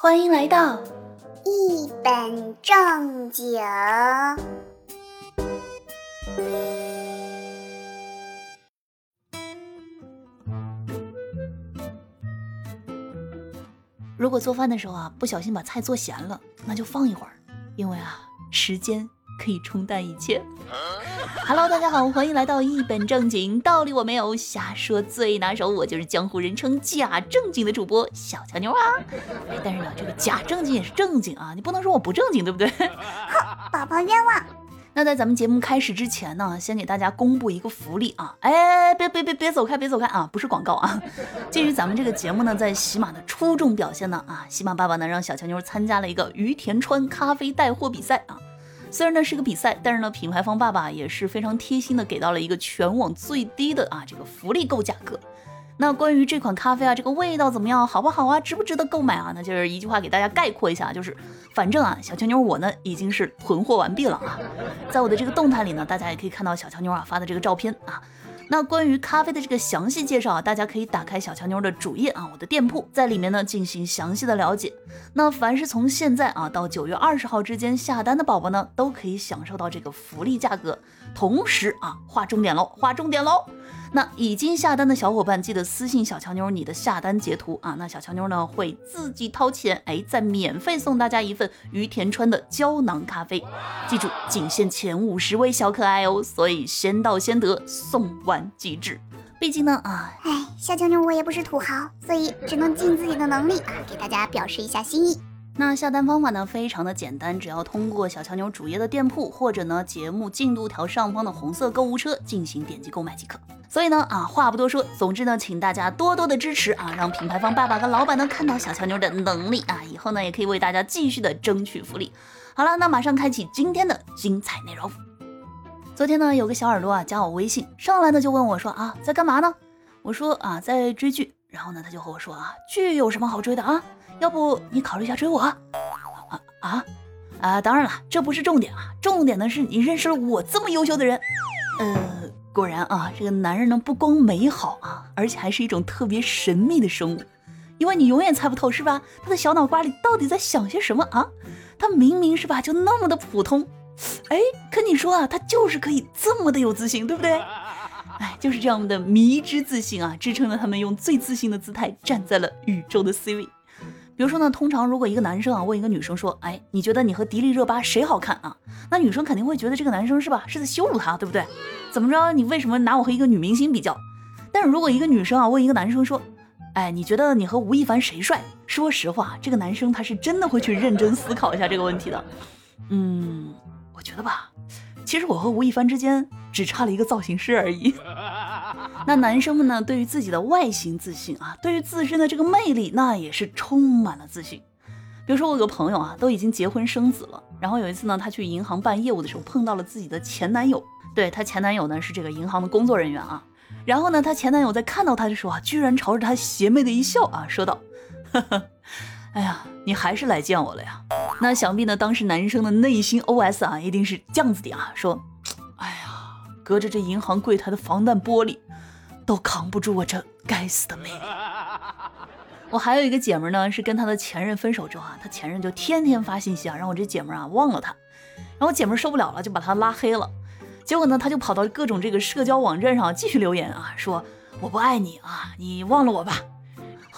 欢迎来到一本正经。如果做饭的时候啊，不小心把菜做咸了，那就放一会儿，因为啊，时间可以冲淡一切。Hello，大家好，欢迎来到一本正经，道理我没有，瞎说最拿手，我就是江湖人称假正经的主播小乔妞啊。哎，但是呢，这个假正经也是正经啊，你不能说我不正经，对不对？哼，宝宝冤枉。那在咱们节目开始之前呢，先给大家公布一个福利啊！哎，别别别别走开，别走开啊！不是广告啊。鉴于咱们这个节目呢，在喜马的出众表现呢，啊，喜马爸爸呢让小乔妞参加了一个于田川咖啡带货比赛啊。虽然呢是个比赛，但是呢品牌方爸爸也是非常贴心的给到了一个全网最低的啊这个福利购价格。那关于这款咖啡啊，这个味道怎么样，好不好啊，值不值得购买啊？那就是一句话给大家概括一下，就是反正啊，小乔妞我呢已经是囤货完毕了啊。在我的这个动态里呢，大家也可以看到小乔妞啊发的这个照片啊。那关于咖啡的这个详细介绍啊，大家可以打开小乔妞的主页啊，我的店铺在里面呢进行详细的了解。那凡是从现在啊到九月二十号之间下单的宝宝呢，都可以享受到这个福利价格。同时啊，划重点喽，划重点喽。那已经下单的小伙伴，记得私信小乔妞你的下单截图啊。那小乔妞呢会自己掏钱，哎，再免费送大家一份于田川的胶囊咖啡。记住，仅限前五十位小可爱哦，所以先到先得，送完即止。毕竟呢，啊，哎，小乔妞我也不是土豪，所以只能尽自己的能力啊，给大家表示一下心意。那下单方法呢，非常的简单，只要通过小强牛主页的店铺，或者呢节目进度条上方的红色购物车进行点击购买即可。所以呢，啊话不多说，总之呢，请大家多多的支持啊，让品牌方爸爸跟老板呢看到小强牛的能力啊，以后呢也可以为大家继续的争取福利。好了，那马上开启今天的精彩内容。昨天呢，有个小耳朵啊加我微信，上来呢就问我说啊在干嘛呢？我说啊在追剧，然后呢他就和我说啊剧有什么好追的啊？要不你考虑一下追我啊啊啊！当然了，这不是重点啊，重点的是你认识了我这么优秀的人。呃，果然啊，这个男人呢不光美好啊，而且还是一种特别神秘的生物，因为你永远猜不透是吧？他的小脑瓜里到底在想些什么啊？他明明是吧，就那么的普通，哎，可你说啊，他就是可以这么的有自信，对不对？哎，就是这样的迷之自信啊，支撑了他们用最自信的姿态站在了宇宙的 C 位。比如说呢，通常如果一个男生啊问一个女生说，哎，你觉得你和迪丽热巴谁好看啊？那女生肯定会觉得这个男生是吧，是在羞辱她，对不对？怎么着？你为什么拿我和一个女明星比较？但是如果一个女生啊问一个男生说，哎，你觉得你和吴亦凡谁帅？说实话，这个男生他是真的会去认真思考一下这个问题的。嗯，我觉得吧，其实我和吴亦凡之间只差了一个造型师而已。那男生们呢？对于自己的外形自信啊，对于自身的这个魅力，那也是充满了自信。比如说，我有个朋友啊，都已经结婚生子了。然后有一次呢，他去银行办业务的时候，碰到了自己的前男友。对他前男友呢，是这个银行的工作人员啊。然后呢，他前男友在看到他的时候啊，居然朝着他邪魅的一笑啊，说道：“呵呵，哎呀，你还是来见我了呀？”那想必呢，当时男生的内心 OS 啊，一定是这样子的啊，说：“哎呀，隔着这银行柜台的防弹玻璃。”都扛不住我这该死的魅力。我还有一个姐们呢，是跟她的前任分手之后啊，她前任就天天发信息啊，让我这姐们啊忘了她。然后我姐们受不了了，就把她拉黑了。结果呢，他就跑到各种这个社交网站上继续留言啊，说我不爱你啊，你忘了我吧。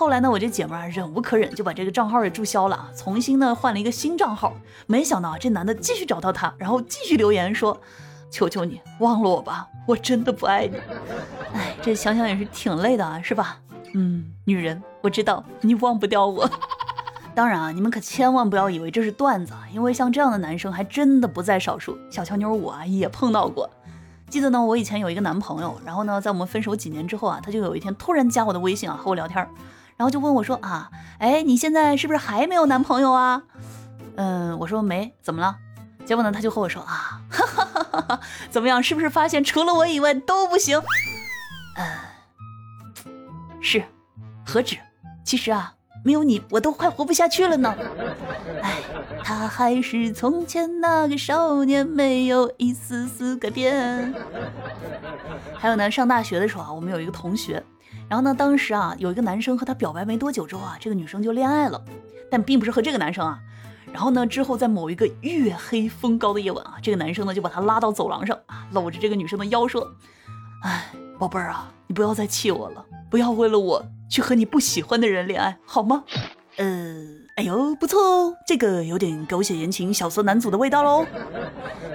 后来呢，我这姐们啊忍无可忍，就把这个账号给注销了啊，重新呢换了一个新账号。没想到啊，这男的继续找到她，然后继续留言说。求求你忘了我吧，我真的不爱你。哎，这想想也是挺累的啊，是吧？嗯，女人，我知道你忘不掉我。当然啊，你们可千万不要以为这是段子啊，因为像这样的男生还真的不在少数。小乔妞我啊也碰到过。记得呢，我以前有一个男朋友，然后呢，在我们分手几年之后啊，他就有一天突然加我的微信啊，和我聊天，然后就问我说啊，哎，你现在是不是还没有男朋友啊？嗯，我说没，怎么了？结果呢，他就和我说啊，哈哈哈哈，怎么样？是不是发现除了我以外都不行？嗯，是，何止？其实啊，没有你，我都快活不下去了呢。哎，他还是从前那个少年，没有一丝丝改变。还有呢，上大学的时候啊，我们有一个同学，然后呢，当时啊，有一个男生和她表白没多久之后啊，这个女生就恋爱了。但并不是和这个男生啊。然后呢，之后在某一个月黑风高的夜晚啊，这个男生呢就把她拉到走廊上啊，搂着这个女生的腰说：“哎，宝贝儿啊，你不要再气我了，不要为了我去和你不喜欢的人恋爱，好吗？”呃，哎呦，不错哦，这个有点狗血言情小色男主的味道喽。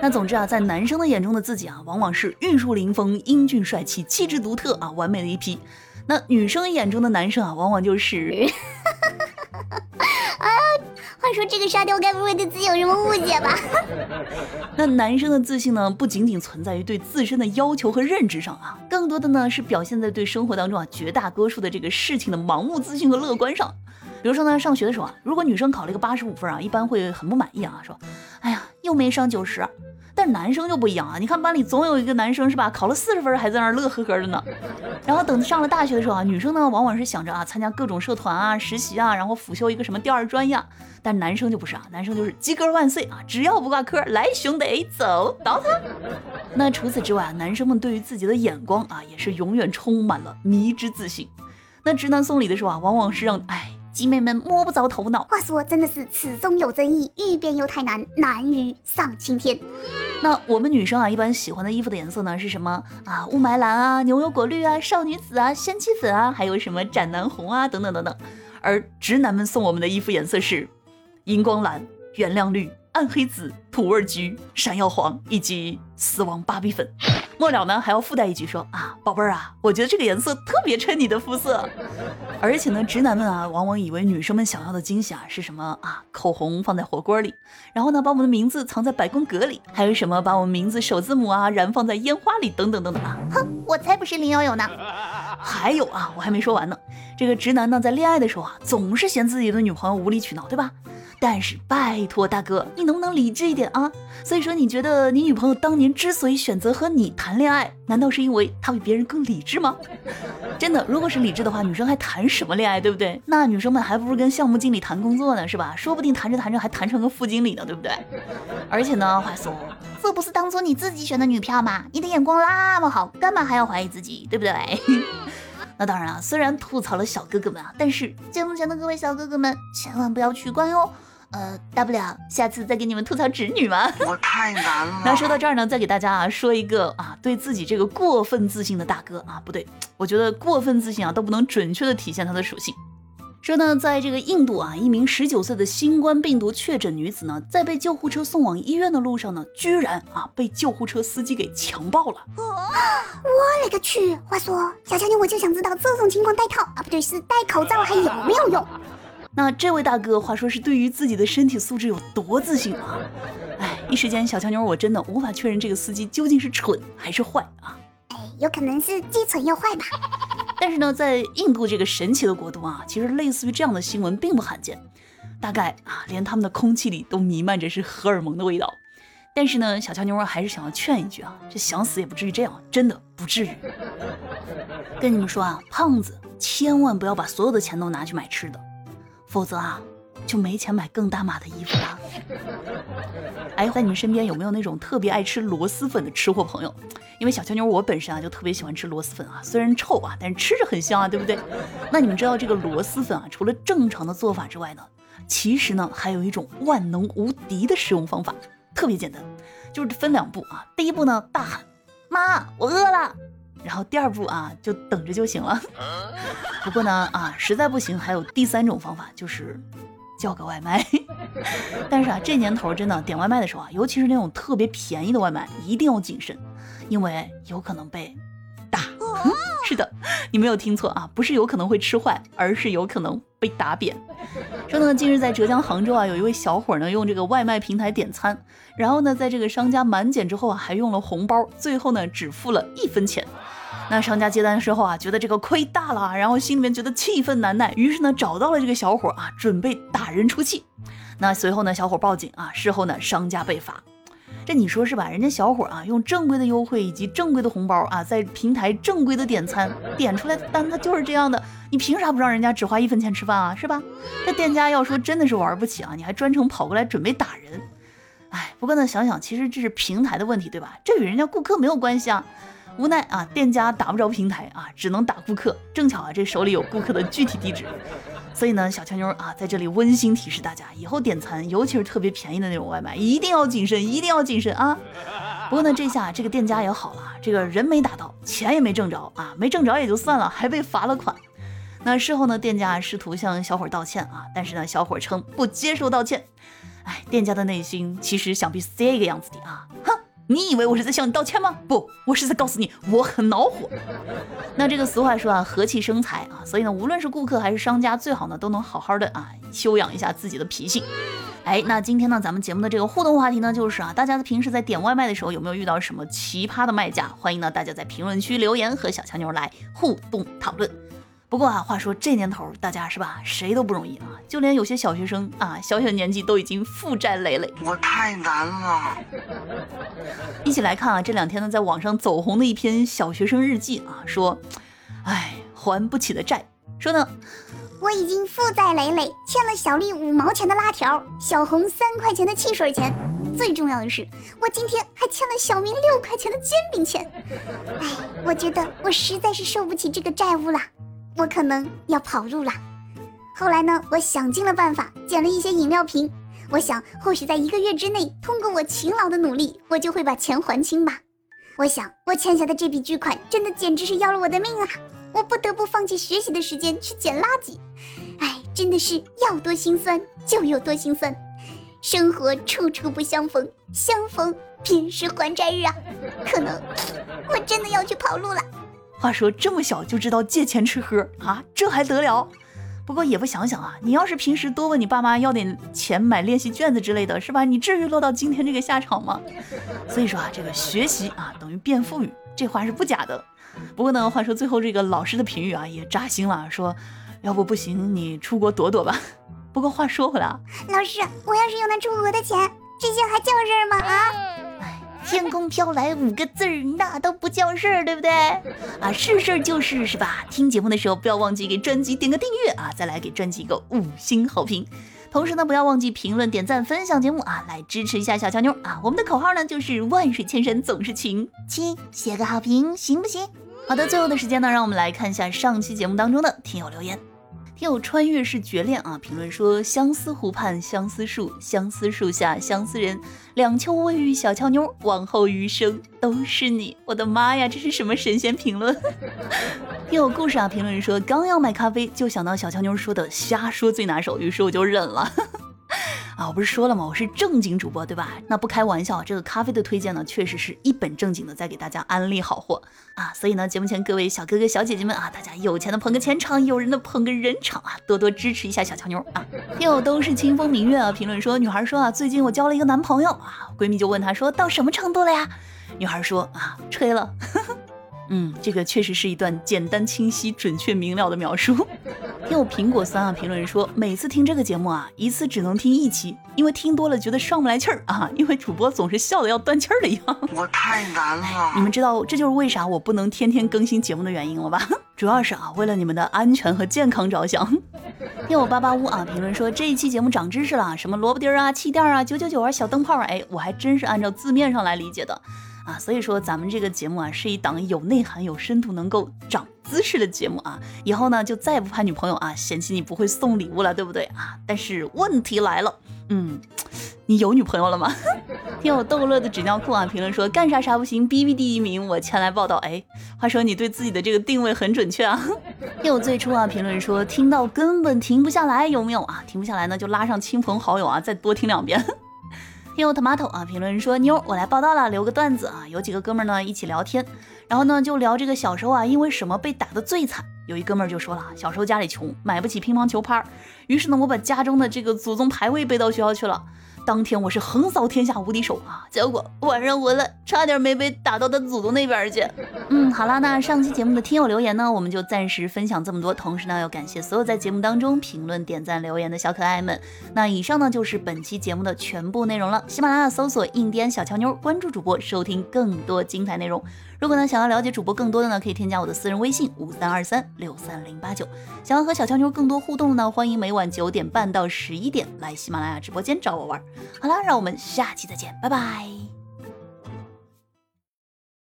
那总之啊，在男生的眼中的自己啊，往往是玉树临风、英俊帅气、气质独特啊，完美的一批。那女生眼中的男生啊，往往就是 啊。话说这个沙雕该不会对自己有什么误解吧？那男生的自信呢，不仅仅存在于对自身的要求和认知上啊，更多的呢是表现在对生活当中啊绝大多数的这个事情的盲目自信和乐观上。比如说呢，上学的时候啊，如果女生考了一个八十五分啊，一般会很不满意啊，说，哎呀，又没上九十。但男生就不一样啊！你看班里总有一个男生是吧，考了四十分还在那儿乐呵呵的呢。然后等上了大学的时候啊，女生呢往往是想着啊参加各种社团啊、实习啊，然后辅修一个什么第二专业。但男生就不是啊，男生就是及格万岁啊，只要不挂科，来兄得走倒他。那除此之外啊，男生们对于自己的眼光啊，也是永远充满了迷之自信。那直男送礼的时候啊，往往是让哎。集美们摸不着头脑。话说，真的是此中有真意，欲辨又太难，难于上青天。那我们女生啊，一般喜欢的衣服的颜色呢是什么啊？雾霾蓝啊，牛油果绿啊，少女紫啊，仙气粉啊，还有什么斩男红啊，等等等等。而直男们送我们的衣服颜色是荧光蓝、原谅绿。暗黑紫、土味橘、闪耀黄以及死亡芭比粉，末了呢还要附带一句说啊，宝贝儿啊，我觉得这个颜色特别衬你的肤色。而且呢，直男们啊，往往以为女生们想要的惊喜啊是什么啊？口红放在火锅里，然后呢把我们的名字藏在百宫格里，还有什么把我们名字首字母啊燃放在烟花里等等等等啊！哼，我才不是林有有呢。还有啊，我还没说完呢。这个直男呢，在恋爱的时候啊，总是嫌自己的女朋友无理取闹，对吧？但是拜托大哥，你能不能理智一点啊？所以说，你觉得你女朋友当年之所以选择和你谈恋爱，难道是因为她比别人更理智吗？真的，如果是理智的话，女生还谈什么恋爱，对不对？那女生们还不如跟项目经理谈工作呢，是吧？说不定谈着谈着还谈成个副经理呢，对不对？而且呢，话说，这不是当初你自己选的女票吗？你的眼光那么好，干嘛还要怀疑自己，对不对？那当然啊，虽然吐槽了小哥哥们啊，但是节目前的各位小哥哥们千万不要取关哟。呃，大不了下次再给你们吐槽侄女嘛。我太难了。那说到这儿呢，再给大家啊说一个啊，对自己这个过分自信的大哥啊，不对，我觉得过分自信啊都不能准确的体现他的属性。说呢，在这个印度啊，一名十九岁的新冠病毒确诊女子呢，在被救护车送往医院的路上呢，居然啊被救护车司机给强暴了。我勒个去！话说，小乔妞，我就想知道这种情况戴套啊，不对，是戴口罩还有没有用？那这位大哥，话说是对于自己的身体素质有多自信啊？哎，一时间小强妞我真的无法确认这个司机究竟是蠢还是坏啊？哎，有可能是既蠢又坏吧。但是呢，在印度这个神奇的国度啊，其实类似于这样的新闻并不罕见，大概啊，连他们的空气里都弥漫着是荷尔蒙的味道。但是呢，小乔妞还是想要劝一句啊，这想死也不至于这样，真的不至于。跟你们说啊，胖子千万不要把所有的钱都拿去买吃的。否则啊，就没钱买更大码的衣服了。哎，在你们身边有没有那种特别爱吃螺蛳粉的吃货朋友？因为小乔妞我本身啊就特别喜欢吃螺蛳粉啊，虽然臭啊，但是吃着很香啊，对不对？那你们知道这个螺蛳粉啊，除了正常的做法之外呢，其实呢还有一种万能无敌的使用方法，特别简单，就是分两步啊。第一步呢，大喊妈，我饿了。然后第二步啊，就等着就行了。不过呢，啊，实在不行，还有第三种方法，就是叫个外卖。但是啊，这年头真的点外卖的时候啊，尤其是那种特别便宜的外卖，一定要谨慎，因为有可能被打。是的，你没有听错啊，不是有可能会吃坏，而是有可能被打扁。说呢，近日在浙江杭州啊，有一位小伙呢用这个外卖平台点餐，然后呢在这个商家满减之后啊，还用了红包，最后呢只付了一分钱。那商家接单的时候啊，觉得这个亏大了，然后心里面觉得气愤难耐，于是呢找到了这个小伙啊，准备打人出气。那随后呢，小伙报警啊，事后呢商家被罚。这你说是吧？人家小伙啊，用正规的优惠以及正规的红包啊，在平台正规的点餐点出来的单，他就是这样的。你凭啥不让人家只花一分钱吃饭啊？是吧？这店家要说真的是玩不起啊，你还专程跑过来准备打人。哎，不过呢，想想其实这是平台的问题，对吧？这与人家顾客没有关系啊。无奈啊，店家打不着平台啊，只能打顾客。正巧啊，这手里有顾客的具体地址。所以呢，小乔妞啊，在这里温馨提示大家，以后点餐，尤其是特别便宜的那种外卖，一定要谨慎，一定要谨慎啊！不过呢，这下这个店家也好了，这个人没打到，钱也没挣着啊，没挣着也就算了，还被罚了款。那事后呢，店家试图向小伙道歉啊，但是呢，小伙称不接受道歉。哎，店家的内心其实想必是这个样子的啊，哼。你以为我是在向你道歉吗？不，我是在告诉你我很恼火。那这个俗话说啊，和气生财啊，所以呢，无论是顾客还是商家，最好呢都能好好的啊修养一下自己的脾性。哎，那今天呢，咱们节目的这个互动话题呢，就是啊，大家平时在点外卖的时候有没有遇到什么奇葩的卖家？欢迎呢大家在评论区留言和小强妞来互动讨论。不过啊，话说这年头，大家是吧，谁都不容易啊，就连有些小学生啊，小小年纪都已经负债累累，我太难了。一起来看啊，这两天呢，在网上走红的一篇小学生日记啊，说，哎，还不起的债，说呢，我已经负债累累，欠了小丽五毛钱的辣条，小红三块钱的汽水钱，最重要的是，我今天还欠了小明六块钱的煎饼钱。哎，我觉得我实在是受不起这个债务了。我可能要跑路了。后来呢，我想尽了办法，捡了一些饮料瓶。我想，或许在一个月之内，通过我勤劳的努力，我就会把钱还清吧。我想，我欠下的这笔巨款，真的简直是要了我的命啊！我不得不放弃学习的时间去捡垃圾。哎，真的是要多心酸就有多心酸。生活处处不相逢，相逢便是还债日啊！可能我真的要去跑路了。话说这么小就知道借钱吃喝啊，这还得了？不过也不想想啊，你要是平时多问你爸妈要点钱买练习卷子之类的，是吧？你至于落到今天这个下场吗？所以说啊，这个学习啊等于变富裕，这话是不假的。不过呢，话说最后这个老师的评语啊也扎心了，说要不不行，你出国躲躲吧。不过话说回来啊，老师，我要是用那出国的钱，这些还叫事儿吗？啊？天空飘来五个字儿，那都不叫事儿，对不对？啊，是事儿就是是吧？听节目的时候不要忘记给专辑点个订阅啊，再来给专辑一个五星好评。同时呢，不要忘记评论、点赞、分享节目啊，来支持一下小乔妞啊。我们的口号呢就是万水千山总是情，亲，写个好评行不行？好的，最后的时间呢，让我们来看一下上期节目当中的听友留言。听友穿越式绝恋啊！评论说：相思湖畔相思树，相思树下相思人，两秋未遇小俏妞，往后余生都是你。我的妈呀，这是什么神仙评论？听友故事啊！评论说：刚要买咖啡，就想到小俏妞说的瞎说最拿手，于是我就忍了。啊，我不是说了吗？我是正经主播，对吧？那不开玩笑，这个咖啡的推荐呢，确实是一本正经的在给大家安利好货啊。所以呢，节目前各位小哥哥小姐姐们啊，大家有钱的捧个钱场，有人的捧个人场啊，多多支持一下小乔妞啊。又都是清风明月啊，评论说女孩说啊，最近我交了一个男朋友啊，闺蜜就问她说到什么程度了呀？女孩说啊，吹了。嗯，这个确实是一段简单、清晰、准确、明了的描述。听我苹果酸啊，评论说每次听这个节目啊，一次只能听一期，因为听多了觉得上不来气儿啊，因为主播总是笑的要断气儿的一样。我太难了，你们知道这就是为啥我不能天天更新节目的原因了吧？主要是啊，为了你们的安全和健康着想。听我八八屋啊，评论说这一期节目长知识了，什么萝卜丁儿啊、气垫啊、九九九啊、小灯泡，哎，我还真是按照字面上来理解的。啊，所以说咱们这个节目啊，是一档有内涵、有深度、能够长姿势的节目啊。以后呢，就再也不怕女朋友啊嫌弃你不会送礼物了，对不对啊？但是问题来了，嗯，你有女朋友了吗？听我逗乐的纸尿裤啊，评论说干啥啥不行，B B 第一名，我前来报道。哎，话说你对自己的这个定位很准确啊。听我最初啊，评论说听到根本停不下来，有没有啊？停不下来呢，就拉上亲朋好友啊，再多听两遍。听友 tomato 啊，评论说妞，我来报道了，留个段子啊。有几个哥们儿呢一起聊天，然后呢就聊这个小时候啊，因为什么被打的最惨。有一哥们儿就说了，小时候家里穷，买不起乒乓球拍儿，于是呢我把家中的这个祖宗牌位背到学校去了。当天我是横扫天下无敌手啊，结果晚上回来差点没被打到他祖宗那边去。嗯，好啦，那上期节目的听友留言呢，我们就暂时分享这么多。同时呢，要感谢所有在节目当中评论、点赞、留言的小可爱们。那以上呢就是本期节目的全部内容了。喜马拉雅搜索“印第安小乔妞”，关注主播，收听更多精彩内容。如果呢想要了解主播更多的呢，可以添加我的私人微信五三二三六三零八九。想要和小乔妞更多互动呢，欢迎每晚九点半到十一点来喜马拉雅直播间找我玩。好啦，让我们下期再见，拜拜。